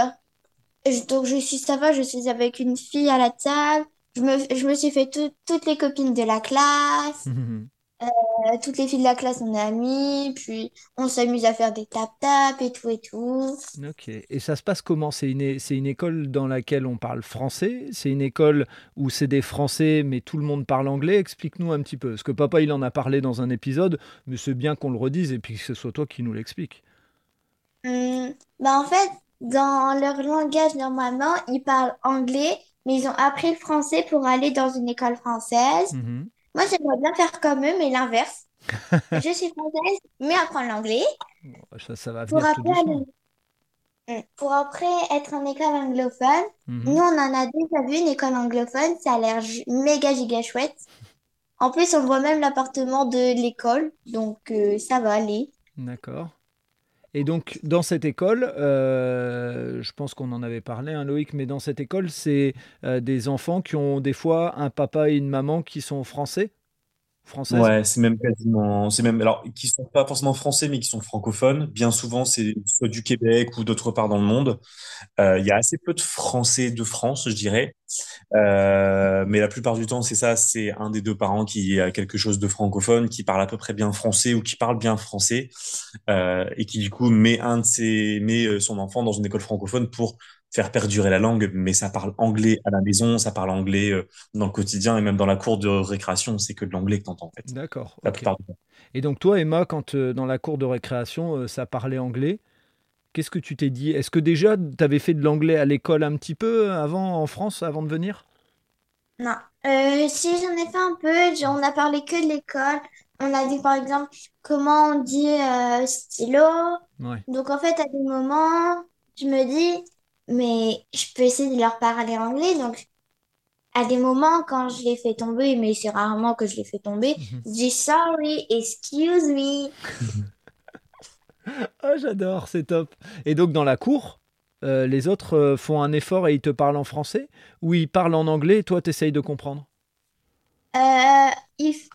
je, donc, je suis, ça va, je suis avec une fille à la table. Je me, je me suis fait toutes les copines de la classe. Mhm. Euh, toutes les filles de la classe, on est amies, puis on s'amuse à faire des tap-tap et tout et tout. Ok. Et ça se passe comment? C'est une, c'est une école dans laquelle on parle français? C'est une école où c'est des Français, mais tout le monde parle anglais? Explique-nous un petit peu. Parce que papa, il en a parlé dans un épisode, mais c'est bien qu'on le redise et puis que ce soit toi qui nous l'explique. Hum, bah en fait, dans leur langage, normalement, ils parlent anglais, mais ils ont appris le français pour aller dans une école française. Mhm. Moi, j'aimerais bien faire comme eux, mais l'inverse. je suis française, mais apprendre l'anglais. Ça, va venir pour tout doucement. Pour après être en école anglophone, mhm. nous, on en a déjà vu une école anglophone, ça a l'air méga giga chouette. En plus, on voit même l'appartement de l'école, donc euh, ça va aller. D'accord. Et donc, dans cette école, euh, je pense qu'on en avait parlé, hein, Loïc, mais dans cette école, c'est euh, des enfants qui ont des fois un papa et une maman qui sont français françaises. Ouais, c'est même quasiment, c'est même, alors, qui sont pas forcément français, mais qui sont francophones. Bien souvent, c'est soit du Québec ou d'autre part dans le monde. Euh, il y a assez peu de Français de France, je dirais. Euh, mais la plupart du temps, c'est ça, c'est un des deux parents qui a quelque chose de francophone, qui parle à peu près bien français ou qui parle bien français, euh, et qui du coup met un de ses, met son enfant dans une école francophone pour faire perdurer la langue, mais ça parle anglais à la maison, ça parle anglais euh, dans le quotidien et même dans la cour de récréation, c'est que de l'anglais que tu entends en fait. D'accord. Et donc toi, Emma, quand euh, dans la cour de récréation, euh, ça parlait anglais, qu'est-ce que tu t'es dit? Est-ce que déjà tu avais fait de l'anglais à l'école un petit peu avant en France, avant de venir? Non. si j'en ai fait un peu, on a parlé que de l'école. On a dit par exemple comment on dit stylo. Donc en fait, à des moments, je me dis, mais je peux essayer de leur parler anglais. Donc, à des moments, quand je les fais tomber, mais c'est rarement que je les fais tomber, mhm. je dis sorry, excuse me. oh, j'adore, c'est top. Et donc, dans la cour, euh, les autres euh, font un effort et ils te parlent en français ou ils parlent en anglais et toi, tu essayes de comprendre? Euh,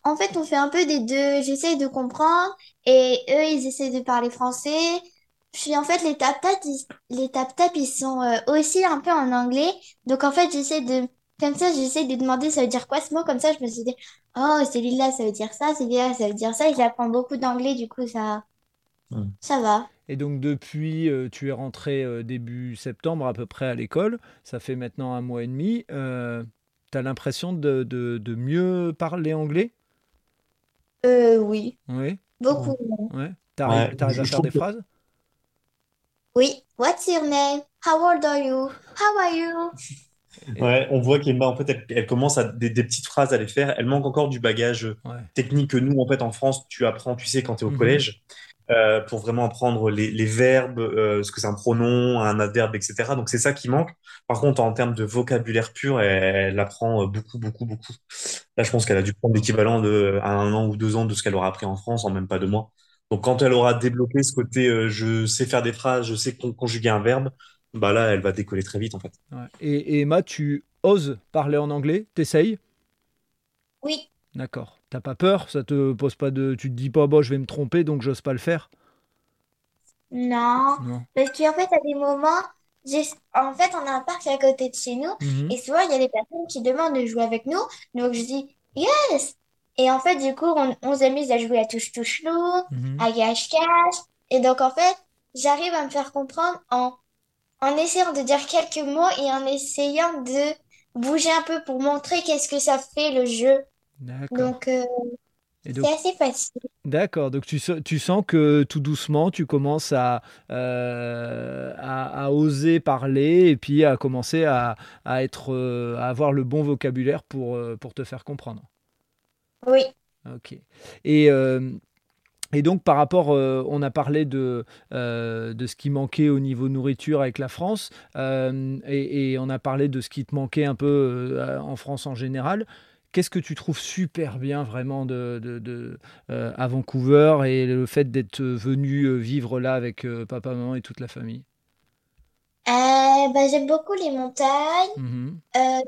En fait, on fait un peu des deux. J'essaye de comprendre et eux, ils essayent de parler français. Puis en fait, les tap-tap, ils, les tap-tap, ils sont euh, aussi un peu en anglais. Donc en fait, j'essaie de, comme ça, j'essaie de demander ça veut dire quoi ce mot? Comme ça, je me suis dit, oh, celui-là, ça veut dire ça, celui-là, ça veut dire ça. Et j'apprends beaucoup d'anglais, du coup, ça, ça va. Et donc depuis, euh, tu es rentré euh, début septembre à peu près à l'école. Ça fait maintenant un mois et demi. tu as l'impression de, de, de, mieux parler anglais? Euh, oui. Oui. Beaucoup. Ouais. T'arrives, arrives à faire des phrases? Oui. What's your name? How old are you? How are you? Ouais, on voit qu'Emma, en fait, elle, commence à des, petites phrases à les faire. Elle manque encore du bagage technique que nous, en fait, en France, tu apprends, tu sais, quand tu es au mhm. collège, euh, pour vraiment apprendre les, verbes, euh, ce que c'est un pronom, un adverbe, etc. Donc, c'est ça qui manque. Par contre, en termes de vocabulaire pur, elle, apprend beaucoup, beaucoup, beaucoup. Là, je pense qu'elle a dû prendre l'équivalent de un an ou deux ans de ce qu'elle aura appris en France en même pas deux mois. Donc, quand elle aura débloqué ce côté euh, je sais faire des phrases, je sais conjuguer un verbe, bah là, elle va décoller très vite en fait. Et, Emma, tu oses parler en anglais? T'essayes? Oui. D'accord. T'as pas peur? Ça te pose pas de. Tu te dis pas, bon, je vais me tromper donc j'ose pas le faire? Non. Parce qu'en fait, à des moments, en fait, on a un parc à côté de chez nous mhm. et souvent, il y a des personnes qui demandent de jouer avec nous. Donc, je dis yes et en fait, du coup, on, s'amuse à jouer à touche-touche-loup, mhm. à cache-cache. Et donc, en fait, j'arrive à me faire comprendre en, en essayant de dire quelques mots et en essayant de bouger un peu pour montrer qu'est-ce que ça fait le jeu. Donc, euh, c'est assez facile. D'accord, donc tu, tu, sens que tout doucement, tu commences à, euh, à, oser parler et puis à commencer à, à être, euh, à avoir le bon vocabulaire pour, pour te faire comprendre. Oui. Ok. Et, et donc par rapport, on a parlé de, de ce qui manquait au niveau nourriture avec la France et, et, on a parlé de ce qui te manquait un peu en France en général. Qu'est-ce que tu trouves super bien vraiment de, de, euh, à Vancouver et le fait d'être venu euh, vivre là avec euh, papa, maman et toute la famille? Bah, J'aime beaucoup les montagnes. Mmh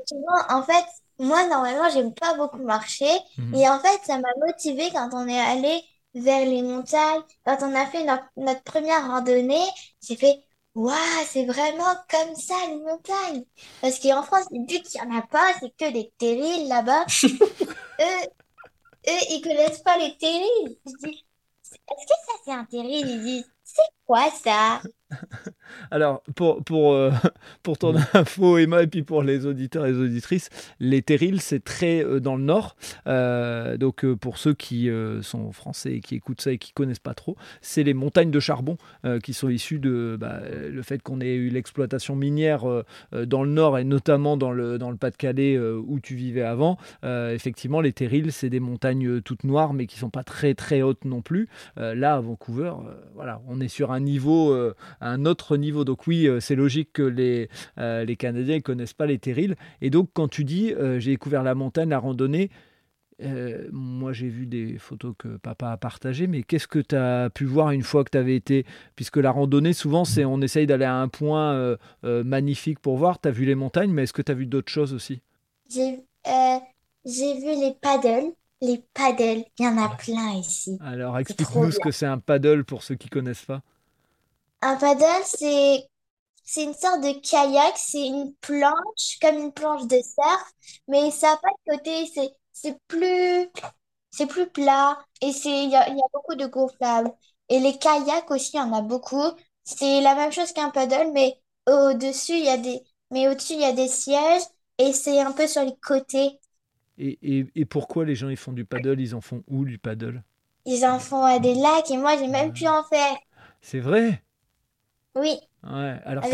tu vois, en fait, moi, normalement, j'aime pas beaucoup marcher. Mmh et en fait, ça m'a motivé quand on est allé vers les montagnes. Quand on a fait notre, notre première randonnée, j'ai fait Waouh, c'est vraiment comme ça les montagnes. Parce qu'en France, vu qu'il n'y en a pas, c'est que des terrils là-bas. eux, eux, ils connaissent pas les terrils. Je dis, est-ce que ça c'est un terril? Ils disent, c'est quoi ça? Alors, pour, pour, euh, pour ton info, Emma, et puis pour les auditeurs et les auditrices, les terrils, c'est très euh, dans le nord. Euh, donc, pour ceux qui sont français et qui écoutent ça et qui connaissent pas trop, c'est les montagnes de charbon qui sont issues de bah, le fait qu'on ait eu l'exploitation minière dans le nord et notamment dans le, dans le Pas-de-Calais où tu vivais avant. effectivement, les terrils, c'est des montagnes toutes noires, mais qui sont pas très très hautes non plus. là, à Vancouver, voilà, on est sur un niveau un autre niveau. Donc oui, euh, c'est logique que les, euh, les Canadiens ne connaissent pas les terrils. Et donc quand tu dis euh, j'ai découvert la montagne, la randonnée, moi, j'ai vu des photos que papa a partagées, mais qu'est-ce que tu as pu voir une fois que tu avais été? Puisque la randonnée, souvent, c'est on essaye d'aller à un point magnifique pour voir. Tu as vu les montagnes, mais est-ce que tu as vu d'autres choses aussi? J'ai vu les paddles. Les paddles, il y en a plein ici. Alors, explique-nous ce que c'est un paddle pour ceux qui connaissent pas. Un paddle, c'est c'est une sorte de kayak, c'est une planche, comme une planche de surf, mais ça n'a pas de côté, c'est c'est plus c'est plus plat et c'est il y a, y a beaucoup de gonflables. Et les kayaks aussi, il y en a beaucoup. C'est la même chose qu'un paddle, mais au-dessus, il y a des mais au-dessus, il y a des sièges et c'est un peu sur les côtés. Et, et, et pourquoi les gens ils font du paddle? Ils en font où du paddle? Ils en font à des lacs et moi, j'ai même pu en faire. C'est vrai? Oui. Ouais. Alors,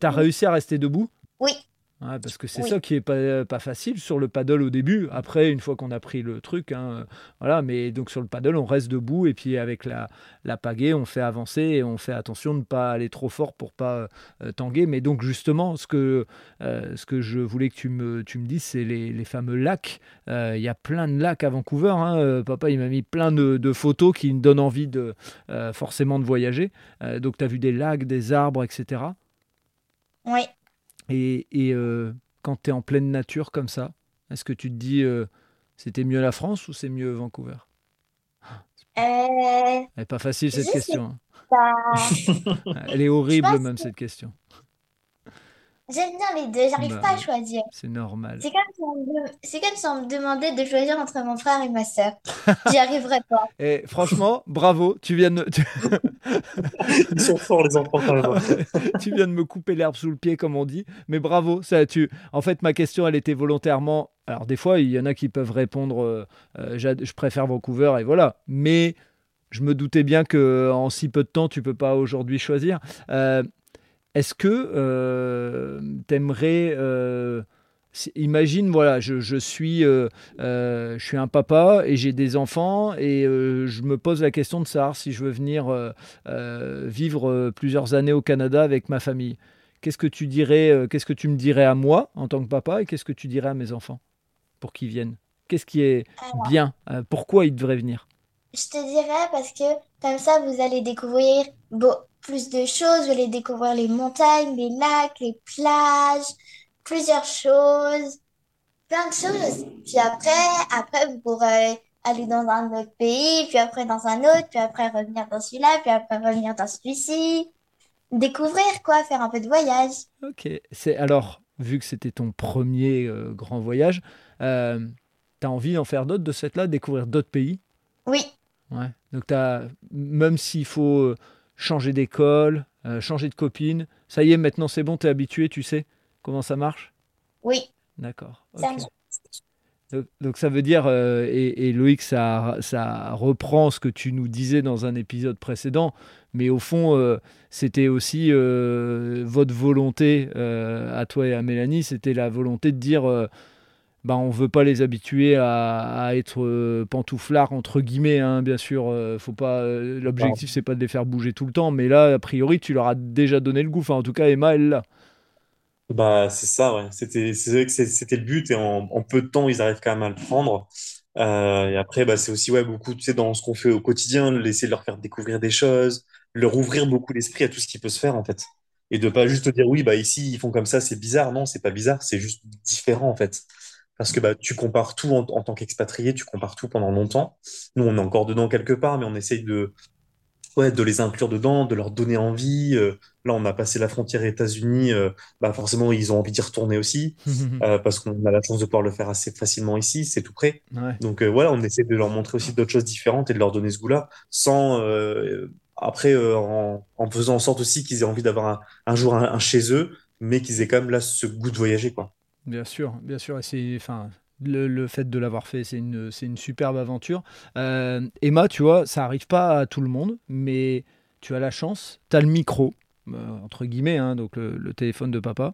tu as réussi à rester debout? Oui parce que c'est ça qui est pas, pas facile sur le paddle au début. Après, une fois qu'on a pris le truc, hein, voilà. Mais donc sur le paddle, on reste debout et puis avec la, la pagaie, on fait avancer et on fait attention de ne pas aller trop fort pour pas euh, tanguer. Mais donc justement, ce que, euh, ce que je voulais que tu me, tu me dises, c'est les, les, fameux lacs. Euh, il y a plein de lacs à Vancouver. Hein. Papa, il m'a mis plein de, de, photos qui me donnent envie de forcément de voyager. donc tu as vu des lacs, des arbres, etc. Oui. Et, et euh, quand tu es en pleine nature comme ça, est-ce que tu te dis euh, c'était mieux la France ou c'est mieux Vancouver? Euh... Elle n'est pas facile cette question. Hein. Elle est horrible même cette question. J'aime bien les deux, j'arrive bah pas à choisir. C'est normal. C'est comme, si on me demandait de choisir entre mon frère et ma soeur. J'y arriverais pas. Et franchement, bravo, tu viens de... Ils sont forts les enfants quand même. tu viens de me couper l'herbe sous le pied comme on dit, mais bravo, ça tu En fait, ma question elle était volontairement alors des fois, il y en a qui peuvent répondre euh, euh, je préfère Vancouver et voilà, mais je me doutais bien que en si peu de temps, tu peux pas aujourd'hui choisir. Euh, est-ce que euh, tu aimerais... Euh, imagine, voilà, je, suis, euh, je suis un papa et j'ai des enfants et je me pose la question de savoir si je veux venir vivre plusieurs années au Canada avec ma famille. Qu'est-ce que tu dirais, qu'est-ce que tu me dirais à moi en tant que papa et qu'est-ce que tu dirais à mes enfants pour qu'ils viennent? Qu'est-ce qui est bien? Pourquoi ils devraient venir? Je te dirais parce que comme ça, vous allez découvrir plus de choses. Vous allez découvrir les montagnes, les lacs, les plages, plusieurs choses, plein de choses. Puis après, après, vous pourrez aller dans un autre pays, puis après dans un autre, puis après revenir dans celui-là, puis après revenir dans celui-ci. Découvrir quoi, faire un peu de voyage. Ok. C'est alors, vu que c'était ton premier euh, grand voyage, euh, t'as envie d'en faire d'autres de cette là, découvrir d'autres pays? Oui. Ouais. Donc as, même s'il faut euh, changer d'école, euh, changer de copine. Ça y est, maintenant c'est bon, tu es habitué, tu sais comment ça marche? Oui. D'accord. Donc, ça veut dire, euh, et, Loïc, ça, ça reprend ce que tu nous disais dans un épisode précédent, mais au fond, euh, c'était aussi votre volonté, à toi et à Mélanie, c'était la volonté de dire, bah, on ne veut pas les habituer à, être pantouflards, entre guillemets, hein, bien sûr. faut pas, l'objectif, c'est pas de les faire bouger tout le temps, mais là, a priori, tu leur as déjà donné le goût. Enfin, en tout cas, Emma, elle l'a. Bah, c'est ça, ouais. C'était, c'est vrai que c'était le but et en, peu de temps, ils arrivent quand même à le prendre. Euh, et après, bah, c'est aussi ouais, beaucoup, tu sais, dans ce qu'on fait au quotidien, laisser leur faire découvrir des choses, leur ouvrir beaucoup l'esprit à tout ce qui peut se faire, en fait. Et de pas juste dire, oui, bah, ici, ils font comme ça, c'est bizarre. Non, c'est pas bizarre, c'est juste différent, en fait. Parce que bah, tu compares tout en, en tant qu'expatrié, tu compares tout pendant longtemps. Nous, on est encore dedans quelque part, mais on essaye de, ouais, de les inclure dedans, de leur donner envie. Euh, là, on a passé la frontière États-Unis, euh, bah forcément, ils ont envie d'y retourner aussi, euh, parce qu'on a la chance de pouvoir le faire assez facilement ici, c'est tout prêt. Donc voilà, on essaie de leur montrer aussi d'autres choses différentes et de leur donner ce goût-là, sans après en, faisant en sorte aussi qu'ils aient envie d'avoir un, jour un, chez eux, mais qu'ils aient quand même là ce goût de voyager, quoi. Bien sûr, bien sûr, et c'est, enfin, le, fait de l'avoir fait, c'est une, une, superbe aventure. Euh, Emma, tu vois, ça arrive pas à tout le monde, mais tu as la chance, tu as le micro, euh, entre guillemets, hein, donc le, téléphone de papa.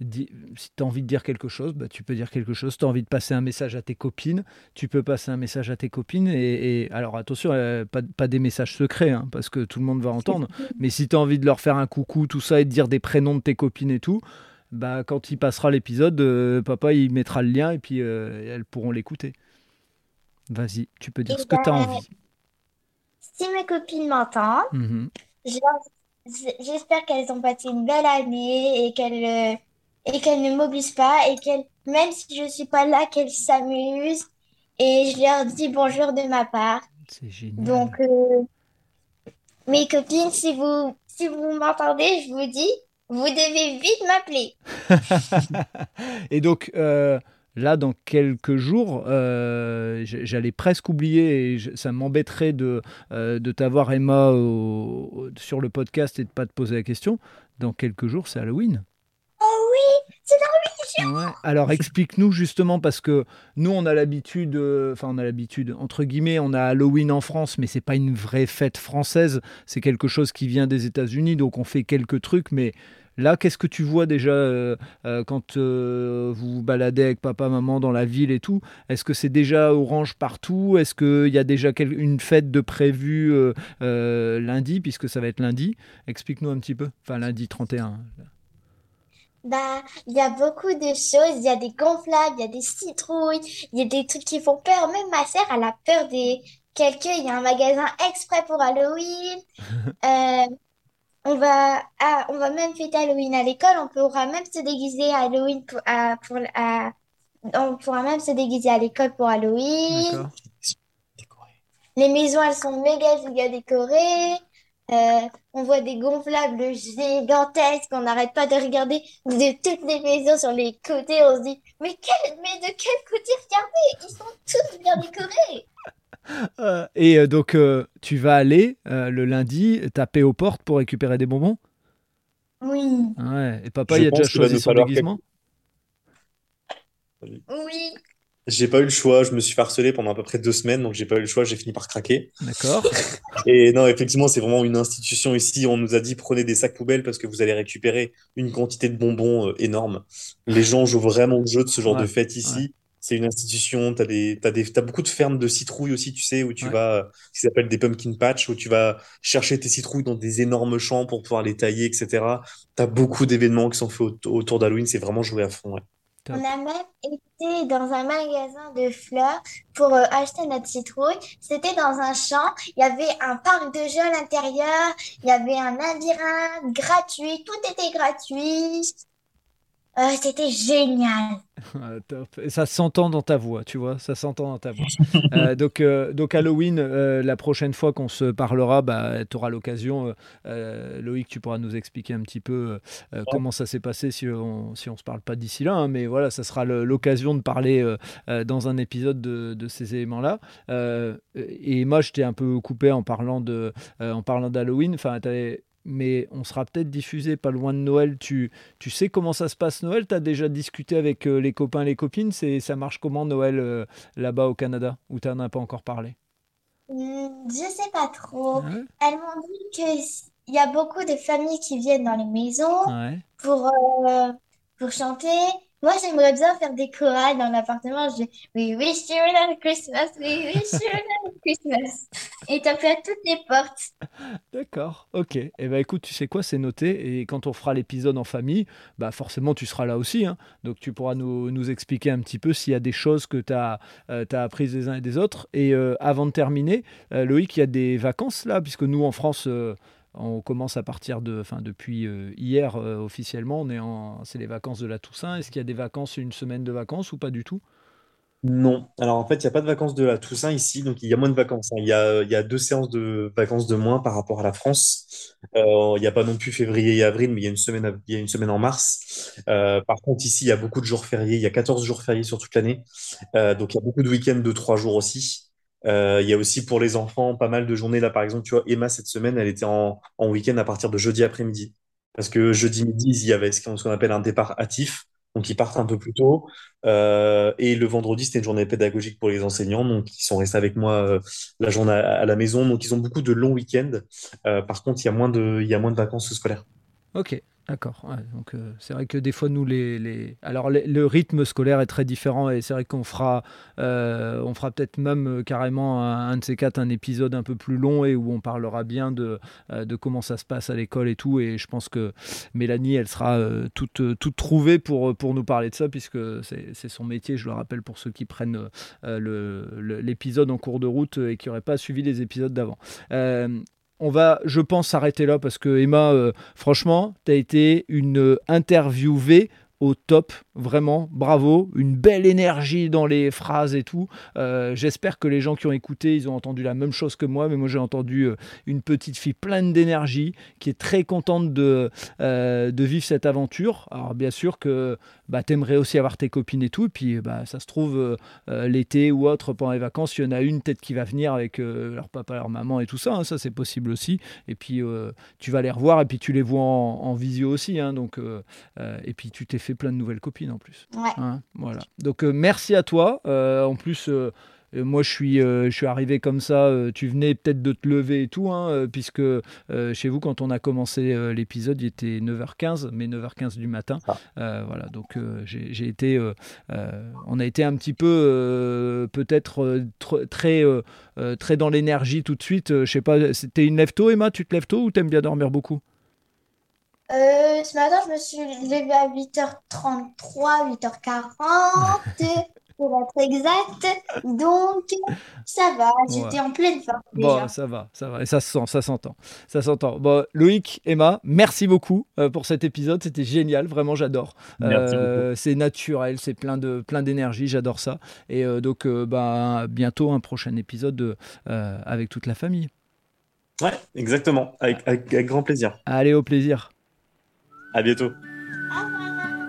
si tu as envie de dire quelque chose, bah, tu peux dire quelque chose. Tu as envie de passer un message à tes copines, tu peux passer un message à tes copines. Et, alors attention, euh, pas, pas, des messages secrets, hein, parce que tout le monde va entendre. Mais si tu as envie de leur faire un coucou, tout ça, et de dire des prénoms de tes copines et tout, bah, quand il passera l'épisode, euh, papa il mettra le lien et puis euh, elles pourront l'écouter. Vas-y, tu peux dire eh ce que tu as ben, envie. Si mes copines m'entendent, mhm. j'espère qu'elles ont passé une belle année et qu'elles euh, et qu'elles ne m'obligent pas et qu'elles, même si je ne suis pas là, qu'elles s'amusent. Et je leur dis bonjour de ma part. C'est génial. Donc, mes copines, si vous, si vous m'entendez, je vous dis vous devez vite m'appeler. et donc, euh, là, dans quelques jours, euh, j'allais presque oublier, et ça m'embêterait de, euh, de t'avoir, Emma, sur le podcast et de ne pas te poser la question. Dans quelques jours, c'est Halloween. Alors explique-nous justement parce que nous on a l'habitude, enfin on a l'habitude entre guillemets, on a Halloween en France, mais c'est pas une vraie fête française, c'est quelque chose qui vient des États-Unis, donc on fait quelques trucs, mais Là, qu'est-ce que tu vois déjà euh, euh, quand euh, vous vous baladez avec papa, maman dans la ville et tout? Est-ce que c'est déjà orange partout? Est-ce qu'il y a déjà une fête de prévue lundi, puisque ça va être lundi? Explique-nous un petit peu. Enfin, lundi 31. Bah, il y a beaucoup de choses. Il y a des gonflables, il y a des citrouilles, il y a des trucs qui font peur. Même ma sœur, elle a peur des quelqu'un. Il y a un magasin exprès pour Halloween. On va, ah, on va même fêter Halloween à l'école. On pourra même se déguiser à Halloween pour, pour on pourra même se déguiser à l'école pour Halloween. Les maisons, elles sont méga, méga décorées. Euh, on voit des gonflables gigantesques qu'on n'arrête pas de regarder de toutes les maisons sur les côtés. On se dit, mais, mais de quel côté regarder? Ils sont tous bien décorés. Euh, et euh, donc, euh, tu vas aller le lundi taper aux portes pour récupérer des bonbons? Oui. Ouais. Et papa, il a déjà choisi son déguisement? Oui. J'ai pas eu le choix, je me suis harcelé pendant à peu près deux semaines, donc j'ai pas eu le choix, j'ai fini par craquer. D'accord. Et non, effectivement, c'est vraiment une institution ici. On nous a dit prenez des sacs poubelles parce que vous allez récupérer une quantité de bonbons énorme. Les gens jouent vraiment le jeu de ce genre de fête ici. C'est une institution, tu as, des, as, des, as beaucoup de fermes de citrouilles aussi, tu sais, où tu vas, qui s'appellent des pumpkin patch, où tu vas chercher tes citrouilles dans des énormes champs pour pouvoir les tailler, etc. Tu as beaucoup d'événements qui sont faits autour d'Halloween, c'est vraiment joué à fond. On a même été dans un magasin de fleurs pour euh, acheter notre citrouille. C'était dans un champ. Il y avait un parc de jeux à l'intérieur. Il y avait un labyrinthe gratuit. Tout était gratuit. Euh, c'était génial. Et ça s'entend dans ta voix, tu vois, ça s'entend dans ta voix. Euh, donc, euh, donc Halloween, la prochaine fois qu'on se parlera, bah, tu auras l'occasion, Loïc, tu pourras nous expliquer un petit peu comment ça s'est passé si on si on se parle pas d'ici là. Hein, mais voilà, ça sera l'occasion de parler dans un épisode de, de ces éléments-là. et moi, je t'ai un peu coupé en parlant de en parlant d'Halloween. Enfin, mais on sera peut-être diffusé pas loin de Noël. Tu, tu sais comment ça se passe Noël? Tu as déjà discuté avec euh, les copains et les copines? C'est, Ça marche comment Noël euh, là-bas au Canada Ou tu n'en as pas encore parlé? Hmm, Je sais pas trop. Elles m'ont dit qu'il y a beaucoup de familles qui viennent dans les maisons pour, pour chanter. Moi, j'aimerais bien faire des chorales dans l'appartement. Je We wish you a Christmas, we wish you a Christmas. Et taper à toutes les portes. D'accord, ok. Eh ben écoute, tu sais quoi, c'est noté. Et quand on fera l'épisode en famille, bah forcément, tu seras là aussi. Hein. Donc tu pourras nous, nous, expliquer un petit peu s'il y a des choses que tu as, euh, apprises des uns et des autres. Et euh, avant de terminer, euh, Loïc, il y a des vacances là, puisque nous en France on commence à partir de, enfin depuis euh, hier euh, officiellement, on c'est les vacances de la Toussaint. Est-ce qu'il y a des vacances, une semaine de vacances ou pas du tout? Non. Alors en fait, il n'y a pas de vacances de la Toussaint ici, donc il y a moins de vacances. hein. Il y a, deux séances de vacances de moins par rapport à la France. Euh, il n'y a pas non plus février et avril, mais il y a une semaine, il y a une semaine en mars. par contre, ici, il y a beaucoup de jours fériés. Il y a 14 jours fériés sur toute l'année. donc il y a beaucoup de week-ends de trois jours aussi. Euh, il y a aussi pour les enfants pas mal de journées. Là, par exemple, tu vois, Emma, cette semaine, elle était en, en week-end à partir de jeudi après-midi. Parce que jeudi midi, il y avait ce qu'on appelle un départ hâtif. Donc, ils partent un peu plus tôt. Euh, et le vendredi, c'était une journée pédagogique pour les enseignants. Donc, ils sont restés avec moi euh, la journée à, la maison. Donc, ils ont beaucoup de longs week-ends. par contre, il y a moins de, il y a moins de vacances scolaires. Ok. D'accord. donc euh, c'est vrai que des fois nous les, les... alors le rythme scolaire est très différent et c'est vrai qu'on fera euh, on fera peut-être même euh, carrément un, de ces quatre un épisode un peu plus long et où on parlera bien de, comment ça se passe à l'école et tout et je pense que Mélanie elle sera toute toute trouvée pour pour nous parler de ça puisque c'est son métier je le rappelle pour ceux qui prennent l'épisode en cours de route et qui n'auraient pas suivi les épisodes d'avant on va, je pense, s'arrêter là parce que Emma, euh, franchement, tu as été une interviewée au top, vraiment, bravo, une belle énergie dans les phrases et tout. Euh, j'espère que les gens qui ont écouté, ils ont entendu la même chose que moi, mais moi j'ai entendu euh, une petite fille pleine d'énergie, qui est très contente de, euh, de vivre cette aventure. Alors bien sûr que bah, tu aimerais aussi avoir tes copines et tout, et puis bah, ça se trouve l'été ou autre, pendant les vacances, il y en a une tête qui va venir avec leur papa, leur maman et tout ça, hein, ça c'est possible aussi. Et puis tu vas les revoir, et puis tu les vois en, visio aussi, hein, donc, et puis tu t'es fait plein de nouvelles copines en plus. Hein, voilà. Donc euh, merci à toi. Euh, en plus, euh, moi je suis, je suis arrivé comme ça. tu venais peut-être de te lever et tout, hein, puisque chez vous, quand on a commencé l'épisode, il était 9h15, mais 9h15 du matin. Ah. voilà. Donc j'ai été, on a été un petit peu peut-être très, très dans l'énergie tout de suite. je sais pas. C'était une lève tôt, Emma? Tu te lèves tôt ou t'aimes bien dormir beaucoup? Euh, ce matin, je me suis levée à 8h33, 8h40 pour être exact. Donc, ça va, j'étais en pleine forme Bon, ça va, ça va. Et ça se sent, ça s'entend. Ça s'entend. Bon, Loïc, Emma, merci beaucoup euh, pour cet épisode. C'était génial, vraiment, j'adore. Euh, c'est naturel, c'est plein de plein d'énergie, j'adore ça. Et donc, bah, bientôt un prochain épisode avec toute la famille. Ouais, exactement, avec, avec grand plaisir. Allez, au plaisir. À bientôt.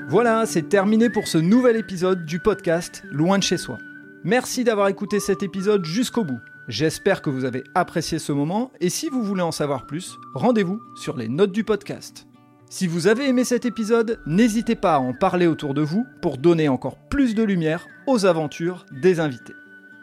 Voilà, c'est terminé pour ce nouvel épisode du podcast Loin de chez soi. Merci d'avoir écouté cet épisode jusqu'au bout. J'espère que vous avez apprécié ce moment et si vous voulez en savoir plus, rendez-vous sur les notes du podcast. Si vous avez aimé cet épisode, n'hésitez pas à en parler autour de vous pour donner encore plus de lumière aux aventures des invités.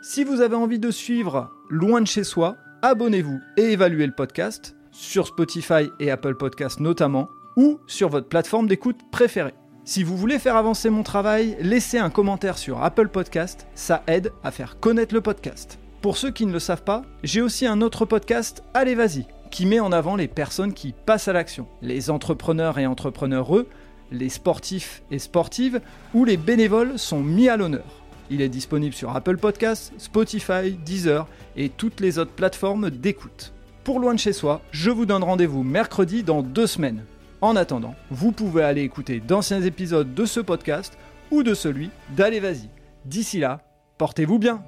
Si vous avez envie de suivre Loin de chez soi, abonnez-vous et évaluez le podcast sur Spotify et Apple Podcasts notamment ou sur votre plateforme d'écoute préférée. Si vous voulez faire avancer mon travail, laissez un commentaire sur Apple Podcast, ça aide à faire connaître le podcast. Pour ceux qui ne le savent pas, j'ai aussi un autre podcast, Allez Vas-y, qui met en avant les personnes qui passent à l'action, les entrepreneurs et entrepreneureux, les sportifs et sportives, ou les bénévoles sont mis à l'honneur. Il est disponible sur Apple Podcasts, Spotify, Deezer et toutes les autres plateformes d'écoute. Pour Loin de chez soi, je vous donne rendez-vous mercredi dans deux semaines. En attendant, vous pouvez aller écouter d'anciens épisodes de ce podcast ou de celui d'Allez. D'ici là, portez-vous bien